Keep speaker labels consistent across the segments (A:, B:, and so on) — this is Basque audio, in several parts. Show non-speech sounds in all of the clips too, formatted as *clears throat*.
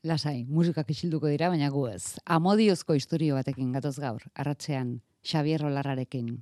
A: Lasai, musikak isilduko dira, baina gu ez. Amodiozko historio batekin gatoz gaur, arratzean, Xavier Rolarrarekin.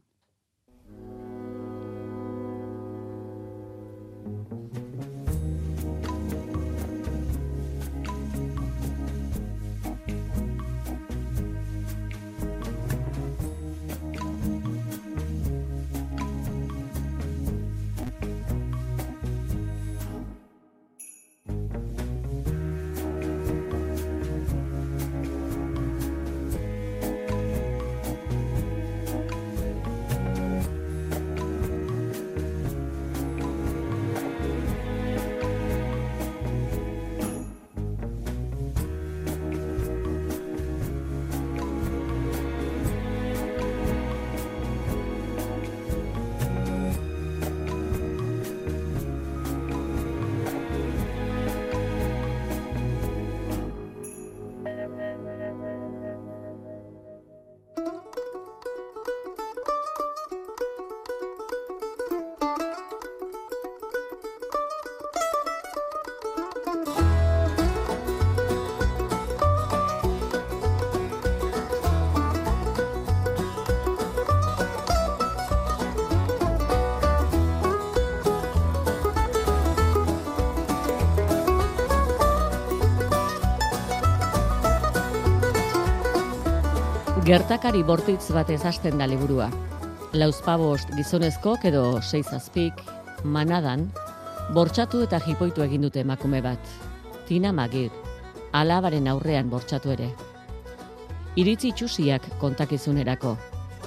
B: Gertakari bortitz batez hasten da liburua. Lauzpabost gizonezko edo seizazpik, manadan, bortxatu eta jipoitu egin dute emakume bat. Tina Magir, alabaren aurrean bortxatu ere. Iritzi txusiak kontakizunerako.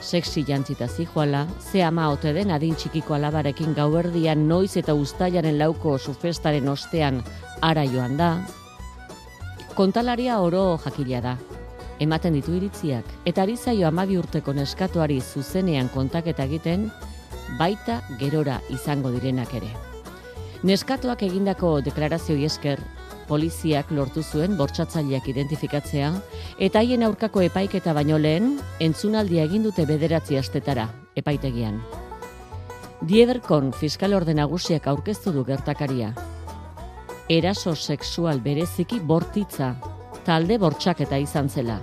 B: Sexi jantzita zijoala, ze ama ote den adin txikiko alabarekin gauerdian noiz eta ustaiaren lauko sufestaren ostean ara joan da. Kontalaria oro jakila da, ematen ditu iritziak, eta ari zaio amabi urteko neskatuari zuzenean kontaketa egiten, baita gerora izango direnak ere. Neskatuak egindako deklarazio esker, poliziak lortu zuen bortsatzaileak identifikatzea, eta haien aurkako epaiketa baino lehen, entzunaldia egin dute bederatzi astetara, epaitegian. Dieberkon fiskal orde nagusiak aurkeztu du gertakaria. Eraso sexual bereziki bortitza, talde bortxaketa izan zela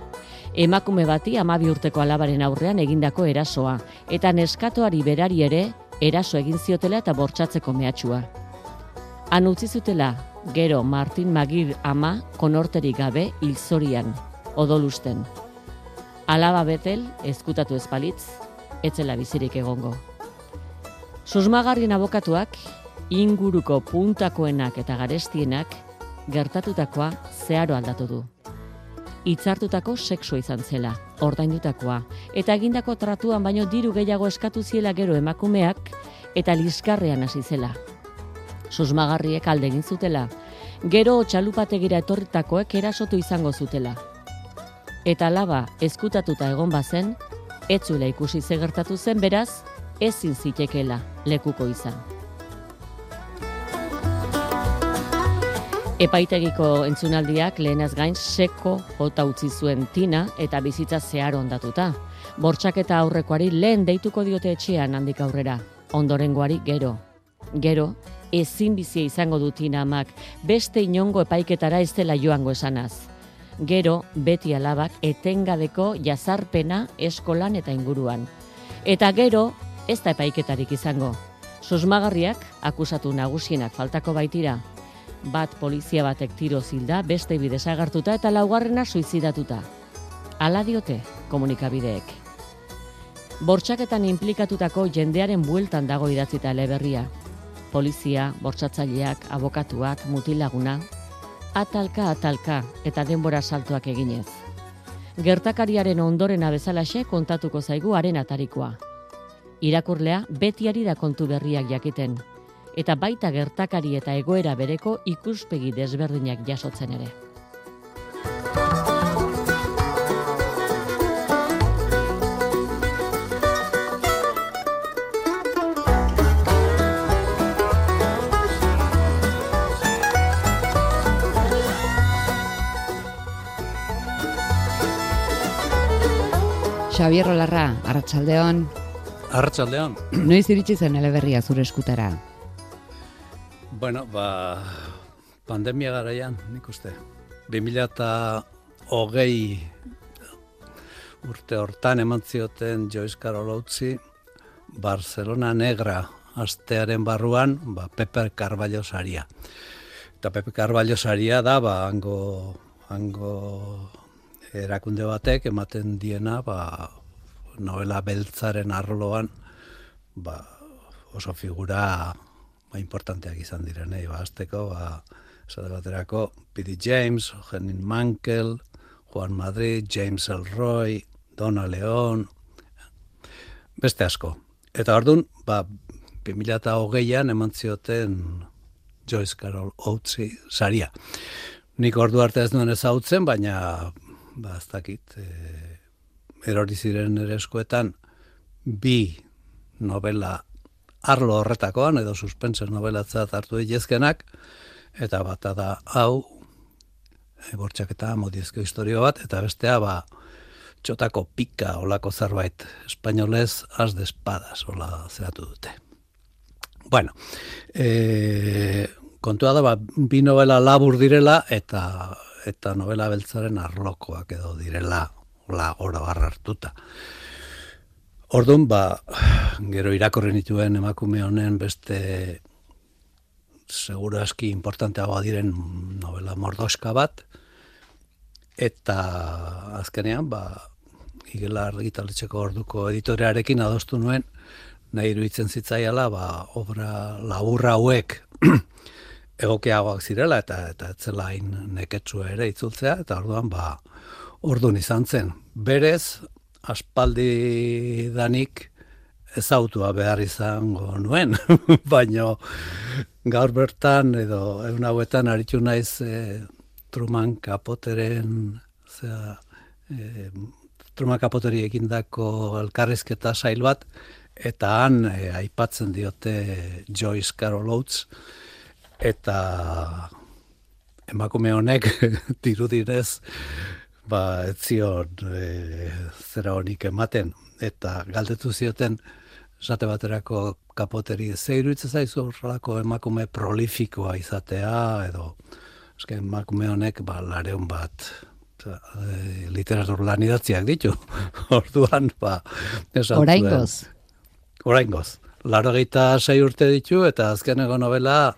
B: emakume bati amabi urteko alabaren aurrean egindako erasoa, eta neskatoari berari ere eraso egin ziotela eta bortsatzeko mehatxua. Han utzi zutela, gero Martin Magir ama konorterik gabe hilzorian, odolusten. Alaba betel, ezkutatu ezpalitz, etzela bizirik egongo. Susmagarrien abokatuak, inguruko puntakoenak eta garestienak, gertatutakoa zeharo aldatu du hitzartutako sexua izan zela, ordaindutakoa, eta egindako tratuan baino diru gehiago eskatu ziela gero emakumeak eta liskarrean hasi zela. Susmagarriek alde egin zutela, gero txalupategira etorritakoek erasotu izango zutela. Eta laba ezkutatuta egon bazen, etzula ikusi zegertatu zen beraz, ezin zitekela lekuko izan. Epaitegiko entzunaldiak lehenaz gain seko jota utzi zuen tina eta bizitza zehar ondatuta. Bortxaketa aurrekoari lehen deituko diote etxean handik aurrera, ondorengoari gero. Gero, ezin bizia izango du tina amak, beste inongo epaiketara ez dela joango esanaz. Gero, beti alabak etengadeko jazarpena eskolan eta inguruan. Eta gero, ez da epaiketarik izango. Susmagarriak, akusatu nagusienak faltako baitira, bat polizia batek tiro zilda, beste bide sagartuta eta laugarrena suizidatuta. Ala diote komunikabideek. Bortxaketan implikatutako jendearen bueltan dago idatzita eleberria. Polizia, bortsatzaileak, abokatuak, mutilaguna, atalka atalka eta denbora saltuak eginez. Gertakariaren ondorena bezalaxe kontatuko zaigu haren atarikoa. Irakurlea betiari da kontu berriak jakiten, eta baita gertakari eta egoera bereko ikuspegi desberdinak jasotzen ere.
A: Xavier Rolarra, Arratsaldeon.
C: Arratsaldeon. *clears throat*
A: Noiz iritsi zen eleberria zure eskutara?
C: Bueno, ba, pandemia garaian, nik uste. 2008 urte hortan eman zioten Joyce Carol Barcelona Negra astearen barruan, ba, Pepe Carballo saria. Eta Pepe Carballo saria da, ba, hango, hango erakunde batek ematen diena, ba, novela beltzaren arloan, ba, oso figura ba, importanteak izan direnei, ba, azteko, ba, esate baterako, P.D. James, Jenin Mankel, Juan Madrid, James Elroy, Dona León, beste asko. Eta orduan, ba, 2008an eman zioten Joyce Carol Oatsi saria. Nik ordu arte ez duen ezautzen, baina ba, ez dakit, e, erori ziren ere eskuetan, bi novela arlo horretakoan, edo suspense novelatzat hartu dituzkenak, eta bat da hau, e, bortxak eta historio bat, eta bestea, ba, txotako pika olako zerbait, espainolez, az de espadas, hola zeratu dute. Bueno, e, kontua da, ba, bi novela labur direla, eta eta novela beltzaren arlokoak edo direla, hola, barra hartuta. Orduan, ba, gero irakorri nituen emakume honen beste segura aski importanteagoa diren novela mordoska bat, eta azkenean, ba, igela argitaletxeko orduko editorearekin adostu nuen, nahi iruditzen zitzaiala, ba, obra laburra hauek *clears throat* egokeagoak zirela, eta eta etzela hain neketsua ere itzultzea, eta orduan, ba, orduan izan zen. Berez, aspaldi danik, ezautua behar izango nuen, *laughs* baino gaur bertan edo egun hauetan aritu naiz e, Truman Kapoteren zera, e, Truman Kapoteri egindako elkarrezketa sail bat eta han e, aipatzen diote Joyce Carol Oates eta emakume honek *laughs* dirudinez ba ez zion e, zera honik ematen eta galdetu zioten esate baterako kapoteri zeiru zaizu horrelako emakume prolifikoa izatea edo eske emakume honek ba lareun bat e, literatur lan idatziak ditu. *laughs* Orduan ba
A: Oraingoz.
C: Oraingoz. Laro sei urte ditu eta azkeneko novela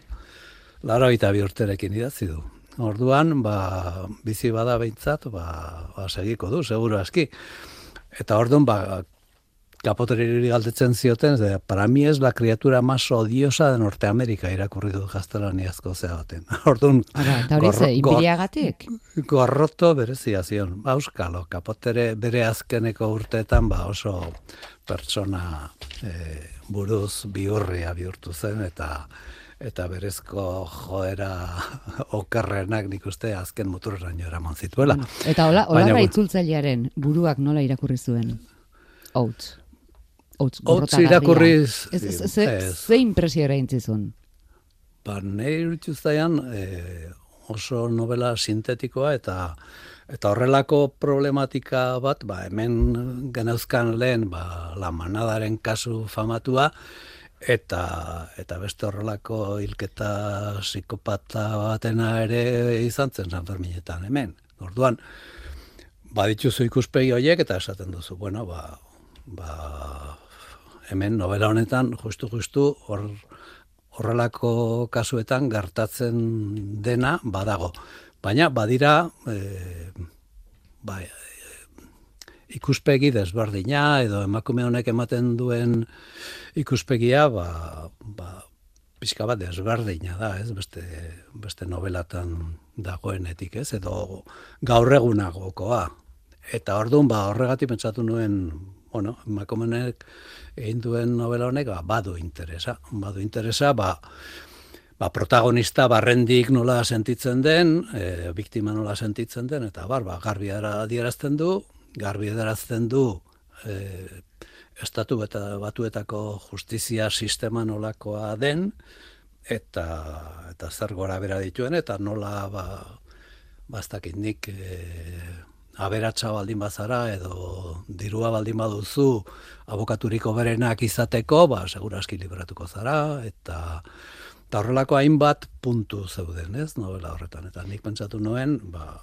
C: laro bi urterekin idatzi du. Orduan, ba, bizi bada behintzat, ba, ba, segiko du, seguro aski. Eta orduan, ba, kapoteriri galdetzen zioten, ze, para mi es la criatura más odiosa de Norteamérica irakurri du gaztelaniazko zea baten. *laughs* Orduan,
A: eta hori ze, inbiriagatik?
C: Gorroto berezia zion. Auskalo, kapotere bere azkeneko urteetan, ba oso pertsona e, buruz biurria bihurtu zen, eta eta berezko joera *laughs* okerrenak nik uste azken muturraino eraman zituela.
A: Eta hola, hola itzultzailearen buruak nola irakurri zuen? Outs. Outs,
C: Outs irakurriz...
A: Ze impresio ere intzizun?
C: Ba, nahi zaian, e, oso novela sintetikoa eta eta horrelako problematika bat, ba, hemen geneuzkan lehen, ba, la manadaren kasu famatua, eta eta beste horrelako hilketa psikopata batena ere izan zen San Ferminetan hemen. Orduan, badituzu ikuspegi horiek eta esaten duzu, bueno, ba, ba, hemen novela honetan justu justu hor horrelako kasuetan gertatzen dena badago. Baina badira e, ba, ikuspegi desberdina edo emakume honek ematen duen ikuspegia ba, ba, pixka bat desberdina da, ez? Beste, beste novelatan dagoenetik, ez? Edo gaur egunagokoa. Eta orduan ba horregatik pentsatu nuen bueno, emakumenek egin duen novela honek ba, badu interesa. Badu interesa, ba, ba, protagonista barrendik nola sentitzen den, e, biktima nola sentitzen den, eta bar, ba, garbi adierazten du, garbi adierazten du e, estatu eta batuetako justizia sistema nolakoa den, eta, eta zer gora bera dituen, eta nola ba, bastakit nik e, aberatsa baldin bazara edo dirua baldin baduzu abokaturiko berenak izateko, ba, seguraski liberatuko zara, eta Eta horrelako hainbat puntu zeuden, ez, novela horretan. Eta nik pentsatu nuen, ba,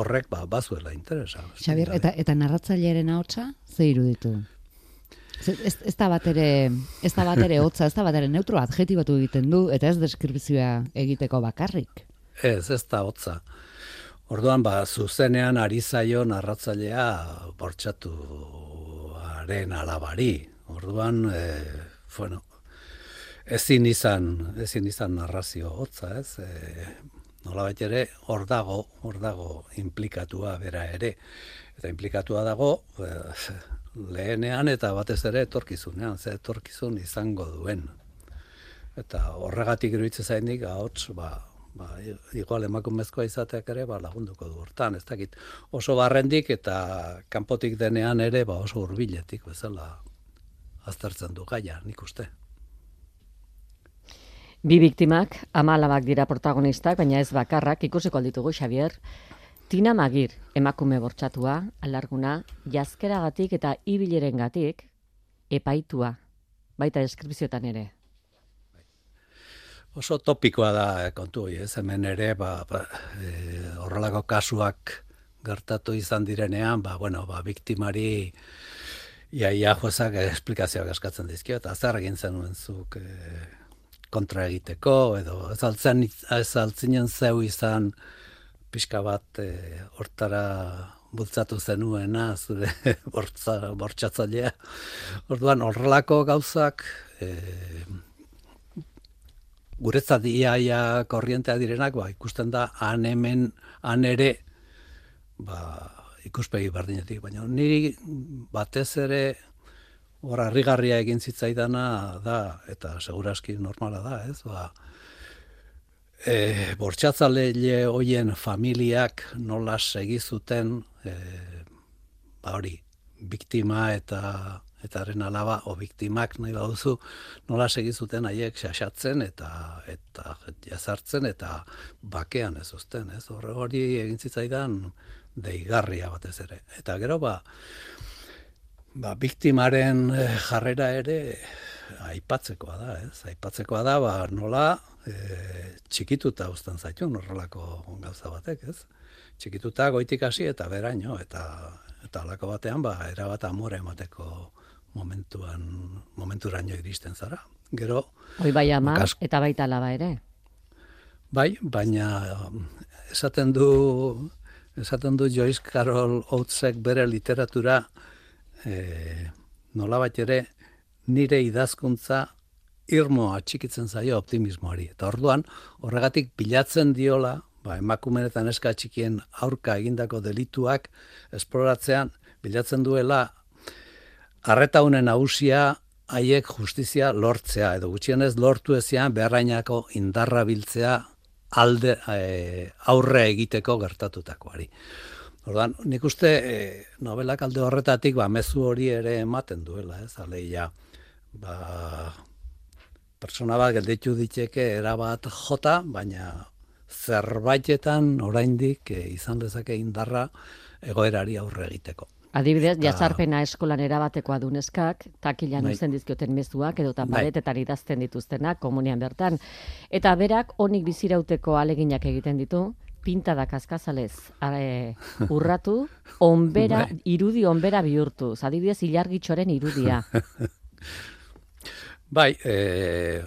C: horrek ba, bazuela interesa.
A: Xabier, eta, eta narratzailearen ahotsa ze iruditu? Ez, ez da bat ere, ez da bat ere hotza, ez da bat ere neutro adjetibatu egiten du, eta ez deskripzioa egiteko bakarrik.
C: Ez, ez da hotza. Orduan, ba, zuzenean ari zaio narratzailea bortxatu haren alabari. Orduan, e, bueno, ezin izan, ezin izan narrazio hotza, ez? E, nola ere, hor dago, hor dago implikatua bera ere. Eta implikatua dago, e, lehenean eta batez ere etorkizunean, ze etorkizun izango duen. Eta horregatik iruditzen zainik, ahots, ba, ba, igual emakumezkoa izateak ere ba, lagunduko du hortan, ez dakit oso barrendik eta kanpotik denean ere ba, oso hurbiletik bezala aztertzen du gaia, nik uste.
B: Bi biktimak, amalabak dira protagonistak, baina ez bakarrak, ikusiko alditugu, Xavier, Tina Magir, emakume bortxatua, alarguna, jazkeragatik eta ibilerengatik epaitua, baita deskripziotan ere.
C: Oso topikoa da kontu ez? Hemen ere, ba, ba, e, horrelako kasuak gertatu izan direnean, ba, bueno, ba, biktimari ia, ia joezak esplikazioak eskatzen dizkio, eta zer egin zenuen zuk e, kontra egiteko, edo ez altzen, ez altzinen zeu izan, pixka bat e, hortara bultzatu zenuena zure *laughs* bortza, bortxatzailea. Orduan horrelako gauzak e, guretzat iaia korrientea direnak, ba, ikusten da han hemen, han ere, ba, ikuspegi berdinetik, baina niri batez ere hor harrigarria egin zitzaidana da, eta seguraski normala da, ez, ba, e, bortxatzalele hoien familiak nola segizuten e, ba hori, biktima eta eta haren alaba o biktimak nahi baduzu nola segizuten haiek xaxatzen eta eta jazartzen eta bakean ez uzten, ez? Hor hori egin zitzaidan deigarria batez ere. Eta gero ba ba biktimaren e, jarrera ere aipatzekoa da, ez? Aipatzekoa da ba nola e, txikituta uzten zaitu horrelako gauza batek, ez? Txikituta goitik hasi eta beraino eta eta halako batean ba era bat amore emateko momentuan momenturaino iristen zara. Gero
B: Hoi bai ama eta baita alaba ere.
C: Bai, baina esaten du esaten du Joyce Carol Oatesek bere literatura eh nolabait ere nire idazkuntza irmo atxikitzen zaio optimismoari. Eta orduan, horregatik bilatzen diola, ba, emakumenetan eska txikien aurka egindako delituak esploratzean, bilatzen duela, arreta honen hausia haiek justizia lortzea, edo gutxienez lortu ezean beharrainako indarra biltzea alde e, aurre egiteko gertatutakoari. Ordan, nik uste e, novelak alde horretatik ba mezu hori ere ematen duela, ez? Aleia ba persona bat gelditu diteke erabat jota, baina zerbaitetan oraindik e, izan dezake indarra egoerari aurre egiteko.
B: Adibidez, Ta... jazarpena eskolan erabatekoa du neskak, takilan bai. uzen dizkioten mezuak edo taparetetan bai. idazten dituztenak komunian bertan. Eta berak onik bizirauteko aleginak egiten ditu, pinta da kaskazalez e, urratu, onbera, bai. irudi onbera bihurtu. Adibidez, ilargitxoren irudia. *laughs*
C: Bai, e,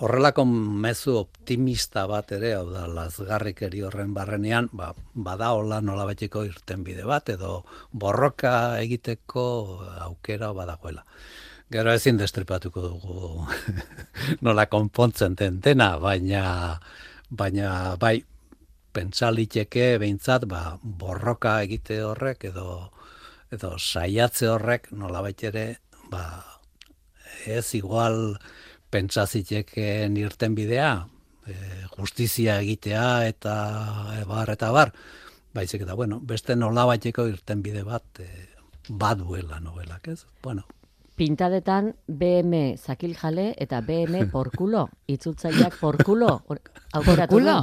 C: horrelako mezu optimista bat ere, hau da, lazgarrikeri horren barrenean, ba, bada hola nola batiko irten bide bat, edo borroka egiteko aukera badagoela. Gero ezin destripatuko dugu *laughs* nola konpontzen den dena, baina, baina bai, pentsaliteke behintzat, ba, borroka egite horrek, edo, edo saiatze horrek nola ere, ba, ez igual pentsaziteken irten bidea, e, justizia egitea eta ebar eta bar, baizik eta bueno, beste nola baiteko irten bide bat e, baduela novelak, ez? Bueno.
B: Pintadetan BM zakil jale eta BM porkulo, *laughs* itzultzaileak porkulo,
A: porkulo?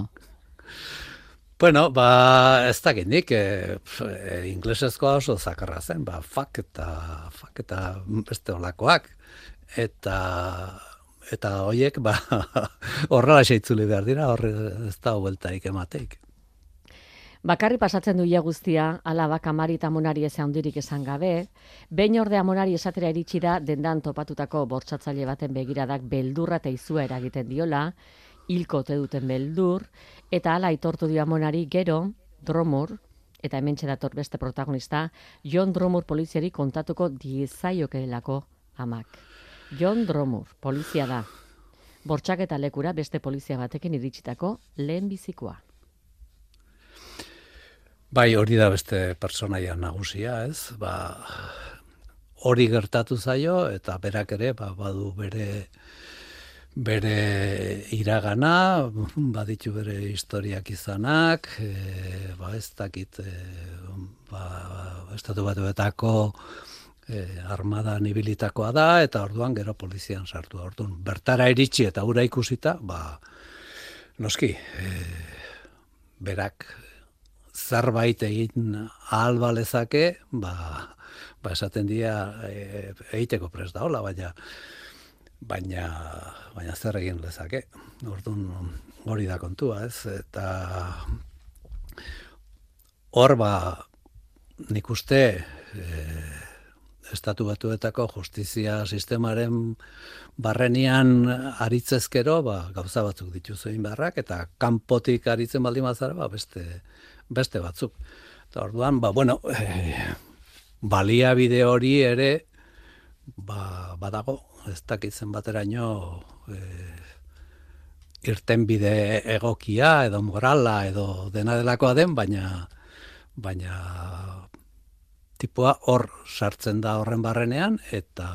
C: Bueno, ba, ez da nik, e, e, inglesezkoa oso zakarra zen, ba, fuck eta, fuck eta beste olakoak eta eta hoiek ba *laughs* horrela seitzuli behar dira, horre ez da hueltaik emateik.
B: Bakarri pasatzen duia guztia, alaba kamari eta monari ez handirik esan gabe, behin ordea monari esatera iritsi da dendan topatutako bortsatzaile baten begiradak beldurra eta izua eragiten diola, hilko te duten beldur, eta ala aitortu dio monari gero, dromur, eta hemen dator beste protagonista, John Dromur poliziari kontatuko diezaiokelako amak. John Dromur, polizia da. Bortxak eta lekura beste polizia batekin iritsitako lehen bizikoa.
C: Bai, hori da beste personaia nagusia, ez? Ba, hori gertatu zaio eta berak ere ba, badu bere bere iragana, *laughs* baditu bere historiak izanak, e, ba, ez dakit, e, ba, estatu batuetako e, armada nibilitakoa da, eta orduan gero polizian sartu. Orduan, bertara iritsi eta ura ikusita, ba, noski, e, berak zerbait egin ahal balezake, ba, ba esaten dira e, egiteko pres da hola, baina baina baina zer egin lezake. Orduan hori da kontua, ez? Eta hor ba nik uste e, estatu batuetako justizia sistemaren barrenian aritzezkero, ba, gauza batzuk dituzu egin beharrak, eta kanpotik aritzen baldin bazara, ba, beste, beste batzuk. Eta orduan, ba, bueno, e, balia bide hori ere, ba, badago, ez dakitzen bateraino, e, irten bide egokia, edo morala, edo dena delakoa den, baina, baina, tipua hor sartzen da horren barrenean, eta,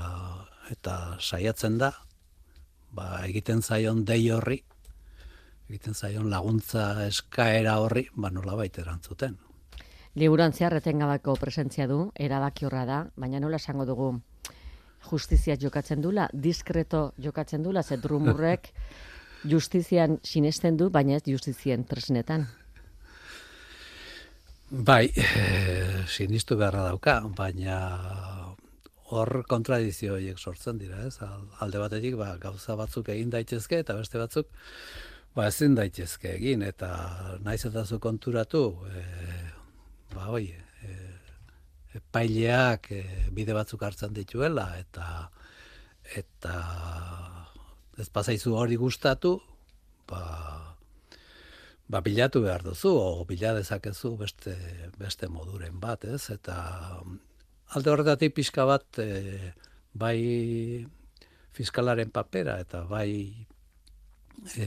C: eta saiatzen da, ba, egiten zaion dei horri, egiten zaion laguntza eskaera horri, ba nola baita erantzuten.
B: Liburan zeharreten gabako presentzia du, erabaki horra da, baina nola esango dugu justizia jokatzen dula, diskreto jokatzen dula, ze drumurrek *laughs* justizian sinesten du, baina ez justizien tresnetan.
C: Bai, e, sinistu beharra dauka, baina hor kontradizio horiek sortzen dira, ez? Alde batetik, ba, gauza batzuk egin daitezke, eta beste batzuk, ba ezin daitezke egin eta naiz eta zu konturatu e, ba hoi epaileak e, bide batzuk hartzen dituela eta eta ez pasaizu hori gustatu ba ba bilatu behar duzu o bila dezakezu beste beste moduren bat ez? Eta alde horretatik pixka bat e, bai fiskalaren papera eta bai e,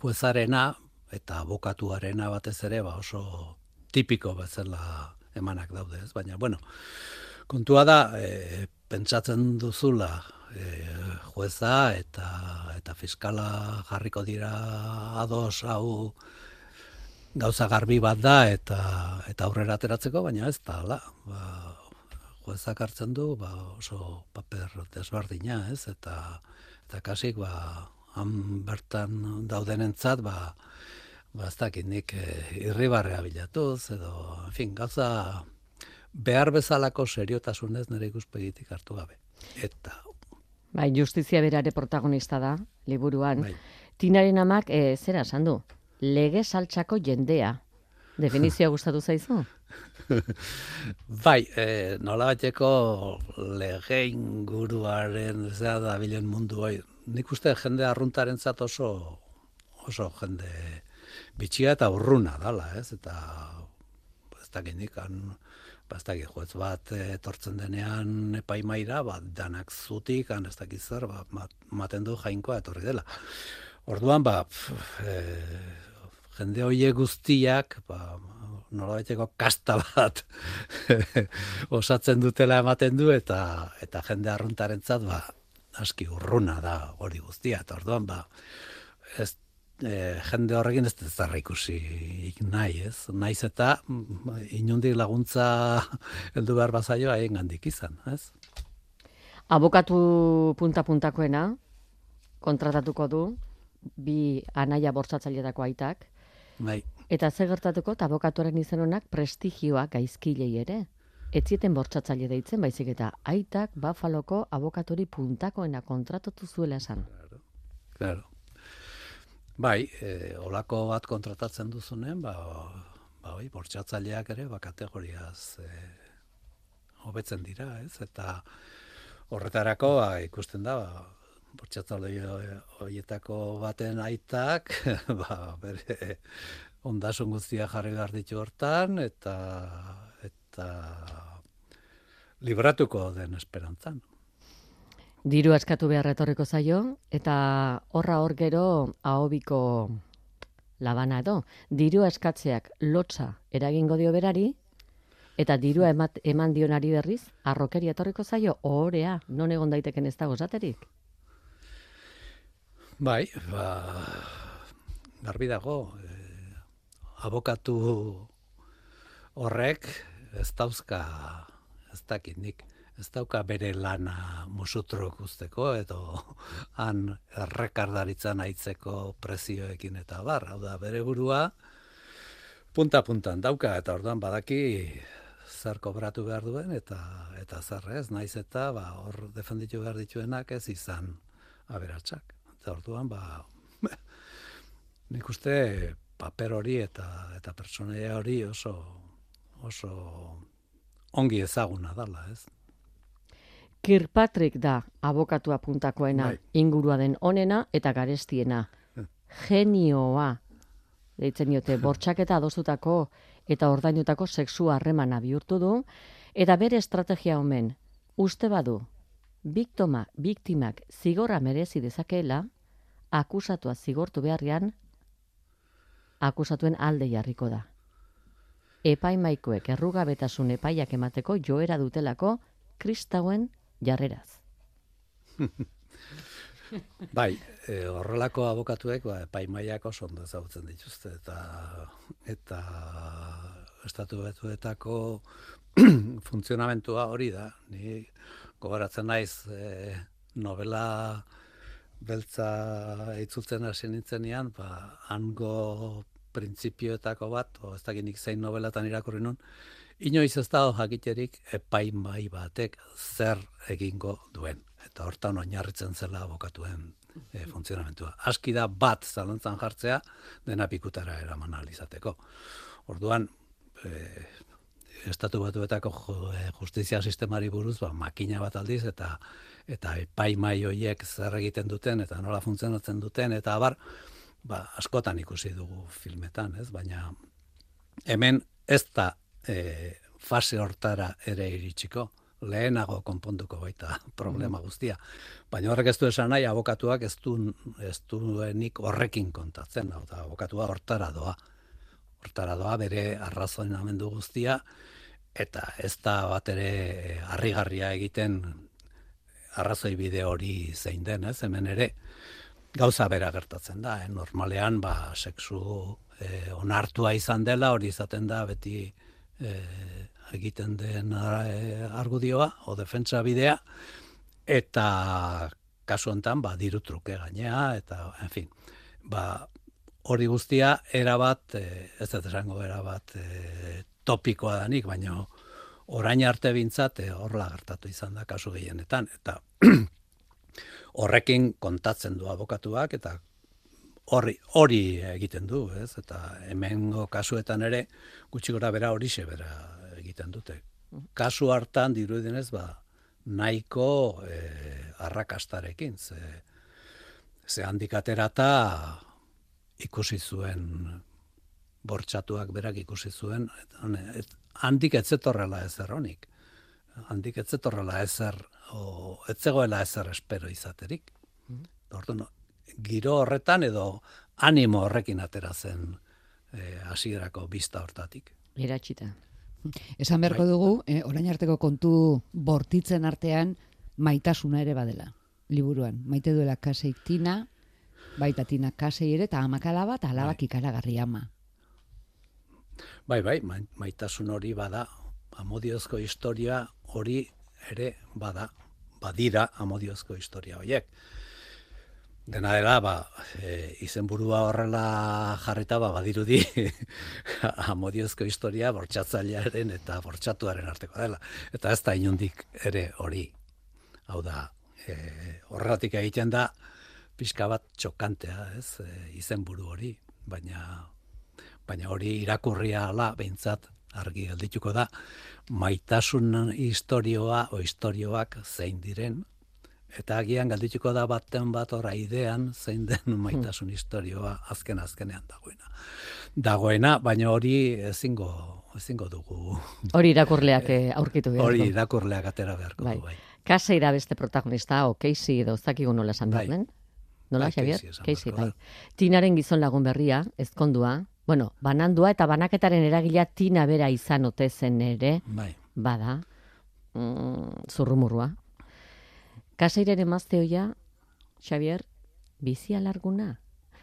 C: juezarena eta abokatuarena batez ere ba oso tipiko bezala emanak daude, ez? Baina bueno, kontua da e, pentsatzen duzula e, jueza eta eta fiskala jarriko dira ados hau gauza garbi bat da eta eta aurrera ateratzeko, baina ez da, hala. Ba, juezak hartzen du, ba, oso paper desbardina, ez? Eta eta kasik ba han bertan daudenentzat ba ba ez dakit nik e, irribarrea bilatuz edo en fin gauza behar bezalako seriotasunez nire ikuspegitik hartu gabe. Eta
B: bai justizia berare protagonista da liburuan. Bai. tinaren amak e, zera esan du? Lege saltzako jendea. Definizioa *laughs* gustatu zaizu?
C: Bai, e, nola bateko lege inguruaren zera da bilen mundu bai, nik uste jende arruntaren oso, oso jende bitxia eta urruna dala, ez? Eta ez dakit nik, ba, ez dakit juez bat etortzen denean epaimaira, ba, danak zutik, ez dakit zer, ba, maten du jainkoa etorri dela. Orduan, ba, pf, e, jende hoie guztiak, ba, nola kasta bat *laughs* osatzen dutela ematen du, eta eta jende arruntaren ba, aski urruna da hori guztia, eta orduan, ba, ez, e, jende horrekin ez zarra ikusi nahi, ez? Naiz eta mm, inundik laguntza *laughs* heldu behar bazaio haien gandik izan, ez?
B: Abokatu punta-puntakoena, kontratatuko du, bi anaia bortzatzailetako aitak,
C: bai.
B: eta ze gertatuko, eta abokatuaren izen honak prestigioa gaizkilei ere. etzieten bortsatzaile deitzen, baizik eta aitak Buffaloko abokatori puntakoena kontratatu zuela esan.
C: Claro. Bai, e, olako bat kontratatzen duzunen, ba, ba oi, bortsatzaileak ere, ba, kategoriaz e, hobetzen dira, ez? Eta horretarako, ba, ikusten da, ba, bortsatzale horietako baten aitak, *laughs* ba, bere ondasun guztia jarri behar ditu hortan, eta, eta libratuko den esperantzan.
B: Diru askatu behar etorriko zaio, eta horra hor gero ahobiko labana edo. Diru askatzeak lotza eragingo dio berari, eta dirua emat, eman dionari berriz, arrokeri etorriko zaio, ohorea, non egon daiteken ez dago zaterik?
C: Bai, ba, garbi dago, eh, abokatu horrek ez dauzka, ez dakit nik, ez dauka bere lana musutrok usteko, edo *laughs* han errekardaritzan aitzeko prezioekin eta bar, hau da, bere burua punta-puntan dauka, eta orduan badaki zer kobratu behar duen, eta eta zer ez, naiz eta ba, hor defenditu behar dituenak ez izan aberatsak. Eta orduan, ba, *laughs* nik uste paper hori eta eta pertsonaia hori oso oso ongi ezaguna dala, ez?
B: Kirkpatrick da abokatua puntakoena bai. ingurua den onena eta garestiena. Eh. Genioa, deitzen diote, bortxaketa adostutako eta ordainutako sexu harremana bihurtu du, eta bere estrategia omen, uste badu, biktoma, biktimak zigorra merezi dezakeela, akusatua zigortu beharrian, akusatuen alde jarriko da. Epaimaikoek errugabetasun epaiak emateko joera dutelako kristauen jarreraz. *laughs*
C: bai, e, horrelako abokatuek ba, epaimaiak oso ondo ezagutzen dituzte eta eta estatu betuetako *clears throat* funtzionamentua hori da. Ni gogoratzen naiz e, novela beltza itzultzen hasi nintzenean, ba, hango printzipioetako bat, o ez dakinik zein novelatan irakurri nun, inoiz ez dago jakiterik epaimai batek zer egingo duen. Eta hortan oinarritzen zela abokatuen e, funtzionamentua. Aski da bat zalantzan jartzea dena pikutara eraman alizateko. Orduan, e, estatu batuetako eh, justizia sistemari buruz, ba, makina bat aldiz, eta eta epaimai horiek zer egiten duten, eta nola funtzionatzen duten, eta abar, ba, askotan ikusi dugu filmetan, ez? Baina hemen ez da e, fase hortara ere iritsiko, lehenago konponduko baita *laughs* problema mm. guztia. Baina horrek ez du esan nahi, abokatuak ez du, ez duenik horrekin kontatzen, hau da, abokatua hortara doa. Hortara doa bere arrazoinamendu guztia, eta ez da bat ere harrigarria egiten arrazoi bide hori zein den, ez, hemen ere, gauza bera gertatzen da, eh? normalean, ba, sexu eh, onartua izan dela, hori izaten da, beti, e, egiten den e, argudioa o defentsa bidea eta kasu hontan ba diru truke gainea eta en fin ba hori guztia era bat e, ez dut esango era bat e, topikoa danik baina orain arte bintzat e, horla gertatu izan da kasu gehienetan eta *clears throat* horrekin kontatzen du abokatuak eta hori hori egiten du, ez? Eta hemengo kasuetan ere gutxi gora bera hori bera egiten dute. Kasu hartan dirudienez ba nahiko e, arrakastarekin ze ze handikaterata ikusi zuen bortxatuak berak ikusi zuen et, handik etzetorrela ezer honik. Handik etzetorrela ezer o etzegoela ezer espero izaterik. Mm -hmm giro horretan edo animo horrekin atera zen eh, hasierako bista hortatik.
B: Iratxita.
A: Esan beharko bai. dugu, eh, orain arteko kontu bortitzen artean maitasuna ere badela, liburuan. Maite duela kaseik tina, baita tina kasei ere, eta amakala bat alabak bai. ikaragarri ama.
C: Bai, bai, maitasun hori bada, amodiozko historia hori ere bada, badira amodiozko historia horiek Dena dela, ba, e, izenburua horrela jarrita, ba, badirudi *laughs* amodiozko historia bortxatzailearen eta bortxatuaren arteko dela. Eta ez da inundik ere hori. Hau da, e, horregatik egiten da, pixka bat txokantea, ez, e, izenburu hori. Baina, baina hori irakurria ala, behintzat, argi geldituko da, maitasun historioa o historioak zein diren, Eta agian galdituko da baten bat ora idean zein den hmm. maitasun historioa azken azkenean dagoena. Dagoena, baina hori ezingo ezingo dugu.
B: Hori irakurleak eh, aurkitu behar.
C: Hori irakurleak atera beharko bai. du, bai.
B: Kasa ira beste protagonista, o Casey edo zakigu nola esan bai. Nola, bai, Xavier? Casey, bai. Tinaren gizon lagun berria, ezkondua, bueno, banandua eta banaketaren eragila tina bera izan ote zen ere,
C: bai.
B: bada, mm, zurrumurua, Kaseiren emazte hoia, Xavier, bizi alarguna?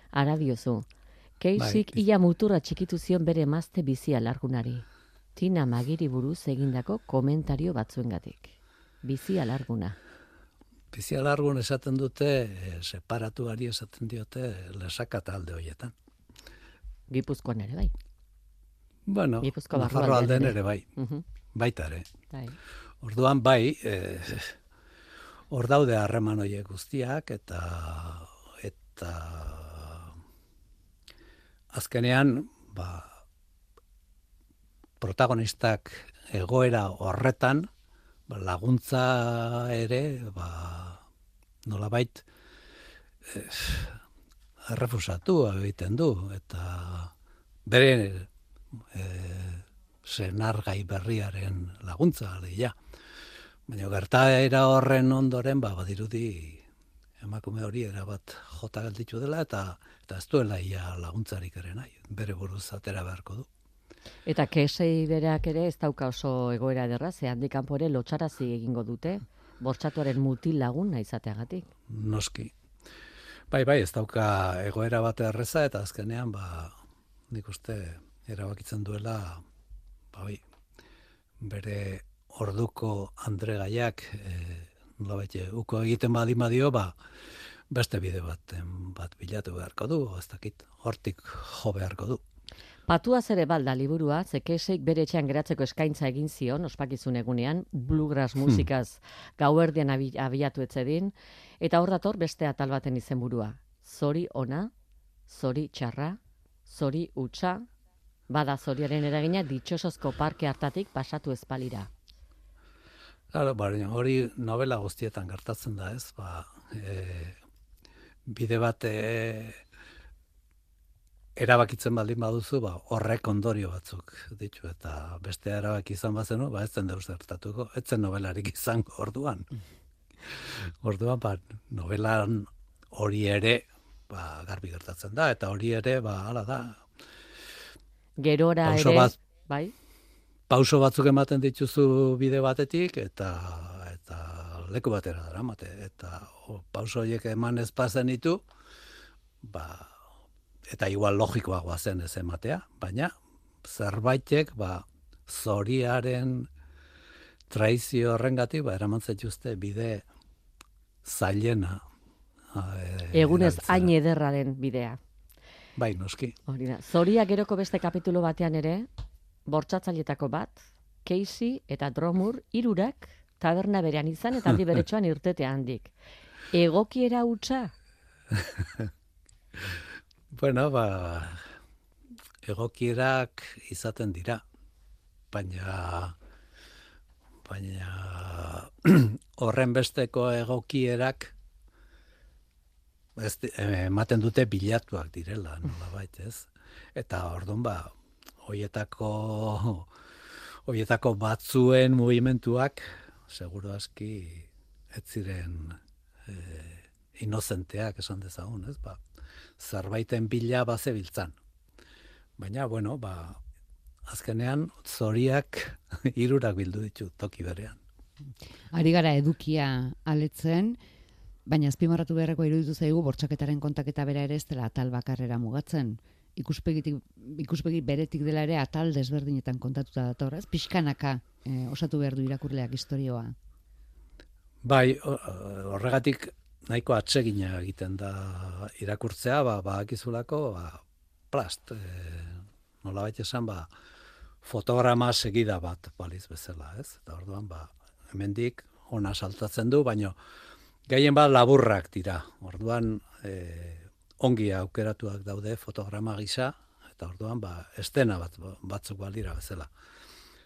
B: Ara diozu, keisik bai, ia muturra txikitu zion bere emazte bizi alargunari. Tina magiri buruz egindako komentario batzuengatik. Bizi alarguna.
C: Bizi alargun esaten dute, e, separatuari esaten diote, lesaka talde horietan.
B: Gipuzkoan ere bai.
C: Bueno, Nafarro alden ere bai. Uh Baita ere. Bai. Orduan bai, eh, hor daude harreman horiek guztiak eta eta azkenean ba, protagonistak egoera horretan ba, laguntza ere ba, nolabait eh, errefusatu egiten du eta bere eh, senargai berriaren laguntza ja. Baina gertaera horren ondoren, ba, badirudi emakume hori erabat jota galditu dela, eta, eta ez duela ia laguntzarik ere nahi, bere buruz atera beharko du.
B: Eta kesei bereak ere ez dauka oso egoera ederra, ze handik ere lotxarazi egingo dute, bortxatuaren mutil lagun izateagatik.
C: Noski. Bai, bai, ez dauka egoera bat erreza, eta azkenean, ba, nik uste, erabakitzen duela, ba, bai, bere orduko Andre Gaiak e, uko egiten badi madio, ba, beste bide bat, bat bilatu beharko du, ez dakit, hortik jo beharko du.
B: Patua zere balda liburua, zekeseik bere etxean geratzeko eskaintza egin zion, ospakizun egunean, bluegrass hmm. musikaz hmm. gauerdian abiatu etzedin, eta hor dator beste atal baten izenburua. Zori ona, zori txarra, zori utxa, bada zoriaren eragina ditxosozko parke hartatik pasatu ezpalira.
C: Claro, baina hori novela guztietan gertatzen da, ez? Ba, e, bide bat e, erabakitzen baldin baduzu, ba, horrek ondorio batzuk ditu eta beste erabaki izan bazenu, ba ez zen deus gertatuko, ez zen novelarik *laughs* izan orduan. Orduan, ba, novelan hori ere ba, garbi gertatzen da, eta hori ere, ba, ala da.
B: Gerora ere, bai?
C: Pauso batzuk ematen dituzu bide batetik eta eta leku batera dramate eta o, pauso horiek eman ez pasen ditu ba, eta igual logikoagoa zen ez ematea baina zerbaitek ba zoriaren traizio horrengatik ba eraman zaituzte bide zailena
B: e, egunez hain ederraren bidea.
C: Bai noski.
B: Hori da. Zoria geroko beste kapitulo batean ere bortsatzailetako bat, Casey eta Dromur irurak taberna berean izan eta aldi beretsuan *laughs* irtete handik. Egokiera hutsa? *laughs*
C: bueno, ba, egokierak izaten dira, baina baina *clears throat* horren besteko egokierak ez, ematen dute bilatuak direla, nola baita ez? Eta orduan ba, hoietako hoietako batzuen mugimenduak seguru aski ez ziren e, inozenteak esan dezagun, ez? Ba, zerbaiten bila bazebiltzan. Baina bueno, ba, azkenean zoriak *laughs* hirurak bildu ditu toki berean.
A: Ari gara edukia aletzen, baina azpimarratu beharreko iruditu zaigu bortxaketaren kontaketa bera ere ez dela tal bakarrera mugatzen ikuspegitik ikuspegi beretik dela ere atal desberdinetan kontatuta dator, ez? Pixkanaka eh, osatu behar du irakurleak historioa.
C: Bai, horregatik nahiko atsegina egiten da irakurtzea, ba, ba akizulako, ba, plast, e, nola baita esan, ba, fotograma segida bat baliz bezala, ez? Eta orduan, ba, hemendik ona saltatzen du, baino gehien bat laburrak dira. Orduan, e, ongi aukeratuak daude fotograma gisa, eta orduan, ba, estena bat, batzuk balira bezala.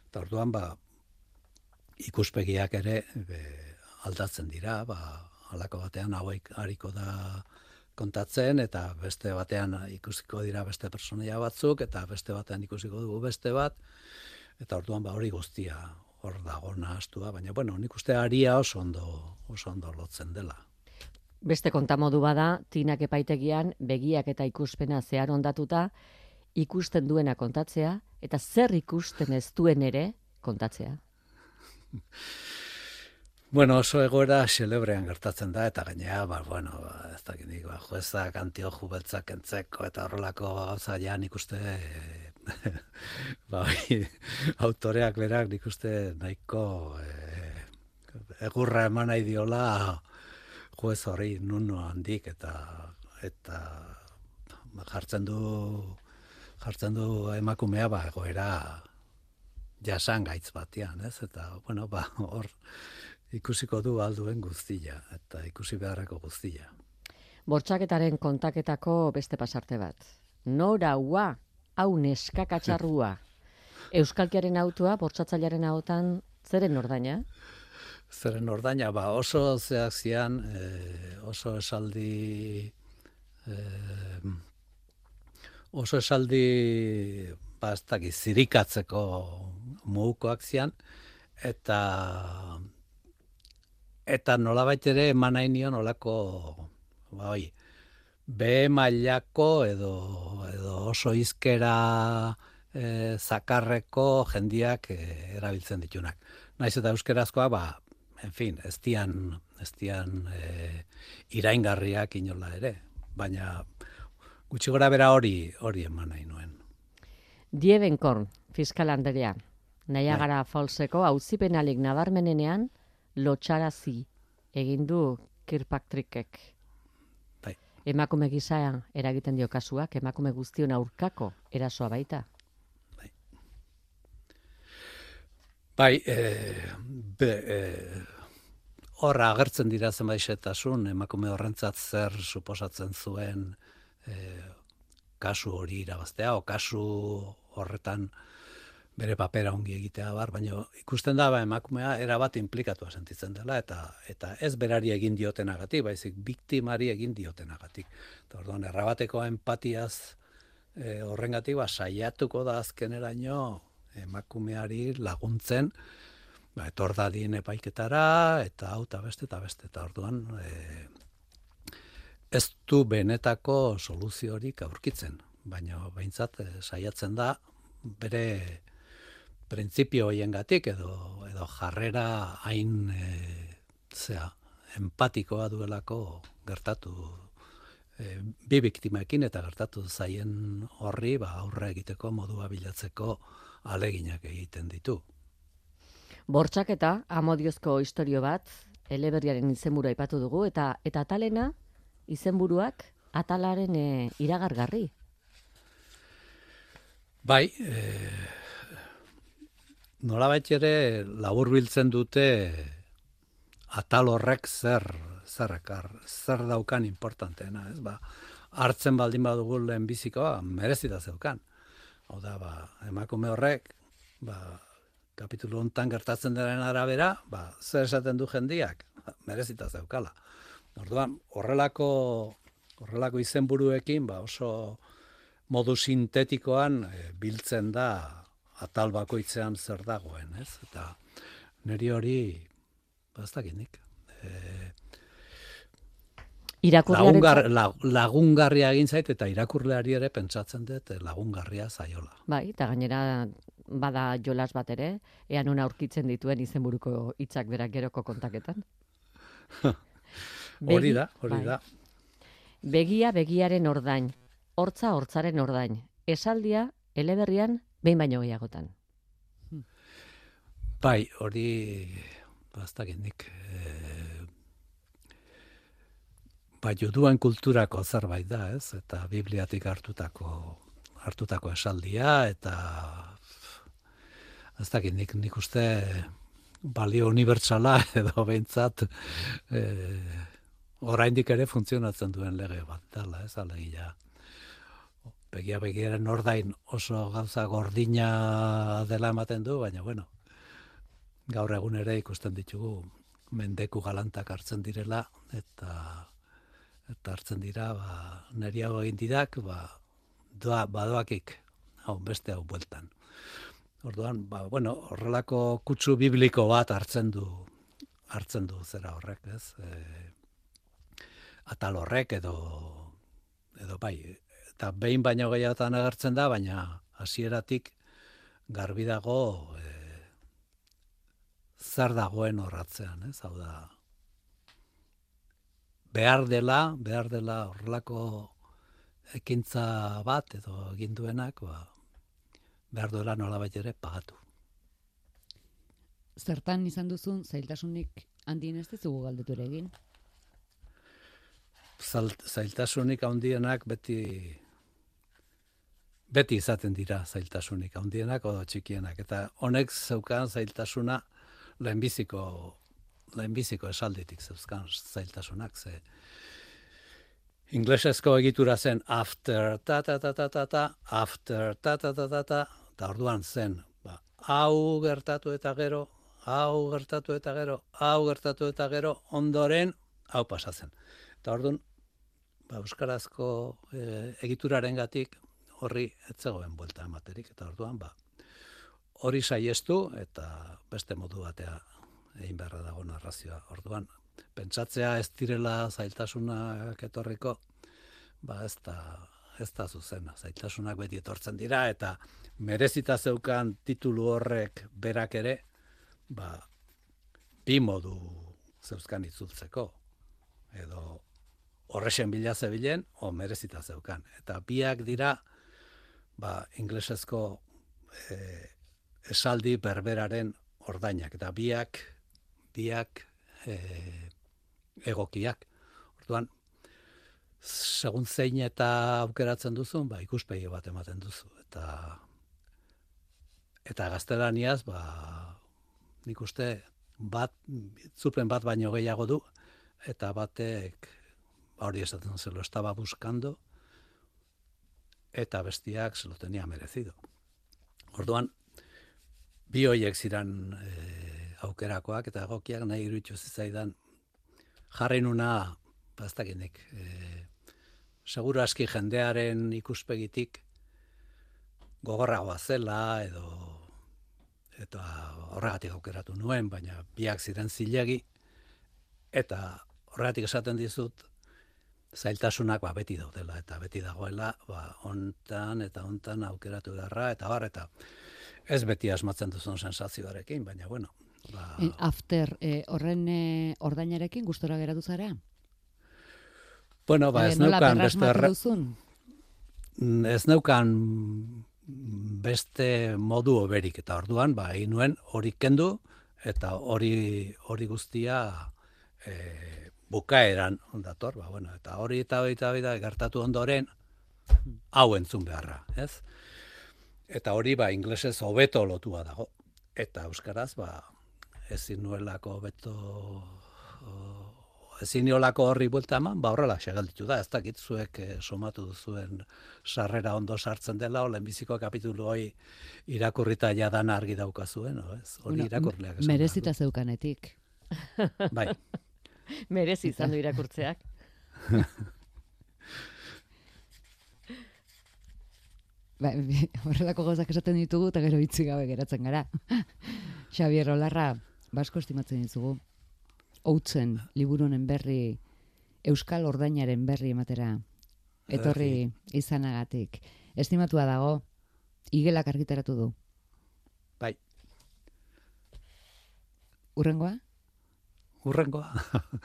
C: Eta orduan, ba, ikuspegiak ere be, aldatzen dira, ba, halako batean hauek hariko da kontatzen eta beste batean ikusiko dira beste personaia batzuk eta beste batean ikusiko dugu beste bat eta orduan ba hori guztia hor dago nahastua baina bueno nik uste aria oso ondo oso ondo lotzen dela
B: Beste kontamodu bada, tinak epaitegian, begiak eta ikuspena zehar ondatuta, ikusten duena kontatzea, eta zer ikusten ez duen ere kontatzea. *laughs*
C: Bueno, oso egoera xelebrean gertatzen da, eta gainea, ba, bueno, ba, ez da nik, ba, juezak, antioju beltzak entzeko, eta horrelako gauza ja nik uste, ba, autoreak berak nik uste nahiko e, egurra eman nahi diola juez hori nuno handik, eta eta ba, jartzen du jartzen du emakumea ba egoera jasan gaitz batean, ez? Eta bueno, ba hor ikusiko du alduen guztia eta ikusi beharreko guztia.
B: Bortxaketaren kontaketako beste pasarte bat. Nora ua, hau neskakatxarrua. *laughs* Euskalkiaren autua, bortxatzailearen hautan, zeren ordaina?
C: Zeren ordaina, ba, oso zeak zian, e, oso esaldi, e, oso esaldi, ba, ez zirikatzeko mugukoak zian, eta eta nolabait ere eman nahi nion olako ba hoi be mailako edo edo oso izkera e, zakarreko jendiak e, erabiltzen ditunak. Naiz eta euskerazkoa ba en fin, ez dian, ez dian e, iraingarriak inola ere, baina gutxi gora bera hori hori eman nahi nuen.
B: Diebenkorn, fiskal Andrea, naia bai. falseko hauzipenalik nabarmenenean, lotxarazi egin du Kirkpatrickek.
C: Bai.
B: Emakume gisa eragiten dio kasuak, emakume guztion aurkako erasoa baita.
C: Bai. Bai, e, be, e, horra agertzen dira zenbaixetasun, emakume horrentzat zer suposatzen zuen e, kasu hori irabaztea, o kasu horretan bere papera ongi egitea bar, baina ikusten da ba, emakumea erabat inplikatua sentitzen dela eta eta ez berari egin diotenagatik, baizik biktimari egin diotenagatik. Eta orduan errabateko empatiaz e, horrengatik ba saiatuko da azkeneraino emakumeari laguntzen ba etor dadin epaiketara eta hau ta beste eta beste eta orduan e, ez du benetako soluziorik aurkitzen, baina behintzat e, saiatzen da bere printzipio hoiengatik edo edo jarrera hain e, zea empatikoa duelako gertatu e, bi biktimekin eta gertatu zaien horri ba aurre egiteko modua bilatzeko aleginak egiten ditu.
B: Bortxaketa amodiozko istorio bat eleberriaren izenburua aipatu dugu eta eta talena izenburuak atalaren e, iragargarri.
C: Bai, eh nolabait ere labur biltzen dute atal horrek zer zerrekar, zer daukan importanteena, ez ba, hartzen baldin badugu lehen bizikoa, merezita zeukan. Hau da, ba, emakume horrek, ba, kapitulu hontan gertatzen denaren arabera, ba, zer esaten du jendiak, ba, merezita zeukala. Orduan, horrelako, horrelako izenburuekin, ba, oso modu sintetikoan e, biltzen da atal bakoitzean zer dagoen, ez? Eta niri hori bastakin nik. Eh Lagungar, lagungarria egin zait eta irakurleari ere pentsatzen dut lagungarria zaiola.
B: Bai, eta gainera bada jolas bat ere, ean una aurkitzen dituen izenburuko hitzak berak geroko kontaketan. *laughs*
C: hori da, hori bai. da.
B: Begia begiaren ordain, hortza hortzaren ordain. Esaldia eleberrian behin baino gehiagotan.
C: Bai, hori bastak nik e, ba, juduen kulturako zerbait da, ez? Eta bibliatik hartutako hartutako esaldia, eta ez dakit, nik, nik uste balio unibertsala *laughs* edo behintzat e, oraindik ere funtzionatzen duen lege bat, dala, ez alegia. Begia begiaren ordain oso gauza gordina dela ematen du, baina bueno, gaur egun ere ikusten ditugu mendeku galantak hartzen direla, eta eta hartzen dira, ba, neriago egin didak, ba, doa, badoakik, hau, beste hau bueltan. Orduan, ba, bueno, horrelako kutsu bibliko bat hartzen du, hartzen du zera horrek, ez? E, atal horrek edo, edo bai, eta behin baino gehiagotan agertzen da, baina hasieratik garbi dago e, zer dagoen horratzean, ez? Hau da, behar dela, behar dela horrelako ekintza bat edo egin duenak, ba, behar duela nola ere pagatu.
A: Zertan izan duzun zailtasunik handien ez dugu galdetu ere egin?
C: zailtasunik handienak beti beti izaten dira zailtasunik handienak odo txikienak eta honek zeukan zailtasuna lehenbiziko lehenbiziko esalditik zeuzkan zailtasunak, ze inglesezko egitura zen after ta ta ta ta ta ta after ta ta ta ta ta ta orduan zen ba, hau gertatu eta gero hau gertatu eta gero hau gertatu eta gero ondoren hau pasatzen eta orduan ba, euskarazko e, egituraren gatik horri etzegoen buelta ematerik. Eta orduan ba, hori saiestu eta beste modu batea egin beharra dago narrazioa. Orduan, pentsatzea ez direla zailtasunak etorriko, ba ez da, ez da zuzena. Zailtasunak beti etortzen dira, eta merezita zeukan titulu horrek berak ere, ba, bi modu zeuzkan itzultzeko. Edo horrexen bila zebilen, o merezita zeukan. Eta biak dira, ba, inglesezko e, esaldi berberaren ordainak. Eta biak biak e, egokiak. Orduan, segun zein eta aukeratzen duzu, ba, ikuspegi bat ematen duzu. Eta, eta gaztelaniaz, ba, nik uste, bat, zupen bat baino gehiago du, eta batek, ba, hori esaten zelo, estaba buscando, eta bestiak se lo tenía merecido. Orduan, bi hoiek ziran e, aukerakoak eta egokiak nahi iruditu zizaidan jarri nuna baztakinek e, seguru aski jendearen ikuspegitik gogorragoa zela edo eta horregatik aukeratu nuen baina biak ziren zilegi. Eta horregatik esaten dizut zailtasunak ba, beti daudela eta beti dagoela ba, ontan eta ontan aukeratu garra eta bar eta ez beti asmatzen duzun sensazioarekin, baina bueno,
A: Ba... after, eh, horren eh, ordainarekin gustora geratu zara?
C: Bueno, ba, ez neukan beste Ez neukan beste modu oberik eta orduan, ba, nuen hori kendu eta hori hori guztia e, bukaeran ondator, ba, bueno, eta hori eta hori eta hori gertatu ondoren hau entzun beharra, ez? Eta hori, ba, inglesez hobeto lotua dago. Eta euskaraz, ba, ezin nuelako beto ezin niolako horri buelta eman, ba horrela segalditu da, ez dakit zuek eh, somatu duzuen sarrera ondo sartzen dela, olen biziko kapitulu hoi irakurrita jadan argi daukazuen, no, ez? Hori irakurleak
A: Merezita zeukanetik. *laughs*
C: Bai.
B: Merezi izan du irakurtzeak. *laughs*
A: ba, horrelako gozak esaten ditugu eta gero hitzi gabe geratzen gara. *laughs* Xavier Olarra, basko estimatzen ditugu. Outzen, liburu honen berri, Euskal Ordainaren berri ematera, etorri izanagatik. Estimatua dago, igelak argitaratu du.
C: Bai.
A: Urrengoa?
C: Urrengoa.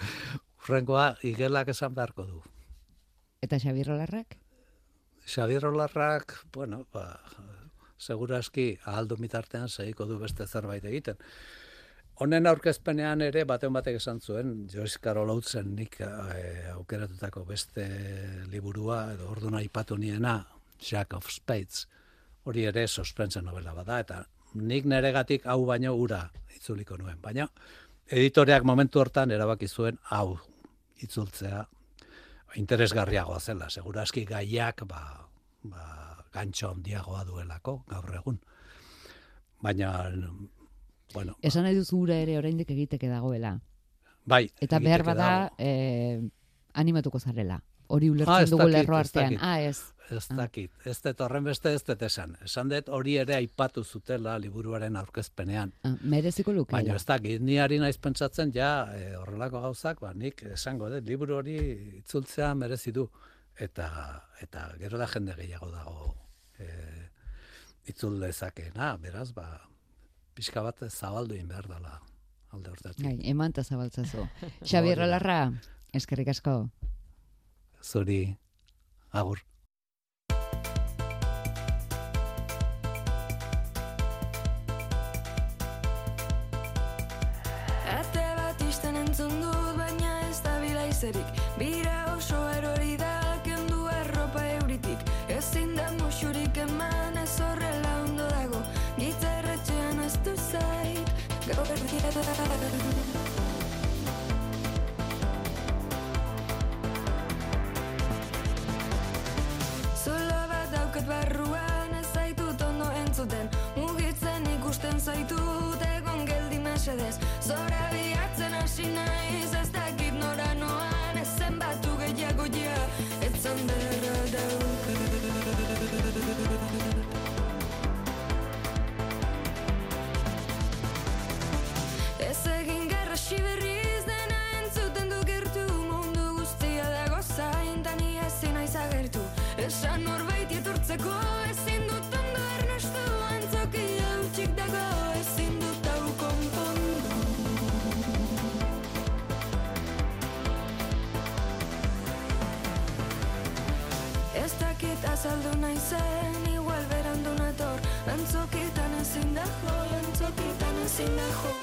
C: *laughs* Urrengoa, igelak esan beharko du.
A: Eta Xabier Olarrak?
C: Xabier Olarrak, bueno, ba, seguraski ahaldu mitartean segiko du beste zerbait egiten Honen aurkezpenean ere baten batek esan zuen, Joyce Carol Oatesen nik e, aukeratutako beste liburua, edo orduna ipatu niena, Jack of Spades, hori ere suspense novela bada, eta nik neregatik hau baino ura itzuliko nuen. Baina editoreak momentu hortan erabaki zuen hau itzultzea interesgarriagoa zela. Seguraski gaiak ba, ba, gantxo handiagoa duelako gaur egun. Baina bueno.
A: Esan nahi duzu gura ere oraindik egiteke dagoela.
C: Bai.
A: Eta behar bada eh, animatuko zarela. Hori ulertzen ah, dugu lerro artean. Ah, ez.
C: Ez ah. dakit. Ez dut horren beste ez dut esan. Esan dut hori ere aipatu zutela liburuaren aurkezpenean.
A: Ah, mereziko luke.
C: Baina ez dakit, ni hari naiz pentsatzen ja e, horrelako gauzak, ba, nik esango dut, liburu hori itzultzea merezi du. Eta, eta gero da jende gehiago dago e, itzul dezakeena, beraz, ba, pixka bat zabaldu in behar dela alde hortatik.
A: Gai, eman eta zabaltzazu. *laughs* Xabier Rolarra, eskerrik asko.
C: Zuri, agur.
D: Ate bat izten entzun dut, baina ez da bila izerik. Bira oso erori da, kendu erropa euritik. Ezin da musurik eman ez horrela ondo dago. Zulo bat dauket barruan ez zaitut ondo entzuten. Mugitzen ikusten zaitut egon geldi mesedez. Zora bihatzen hasi naiz ezin dut ondo ernestu antzoki hau dago ezin dut hau konpondu Ez dakit azaldu nahi zen igual berandu nator antzokitan ezin dago antzokitan ezin dago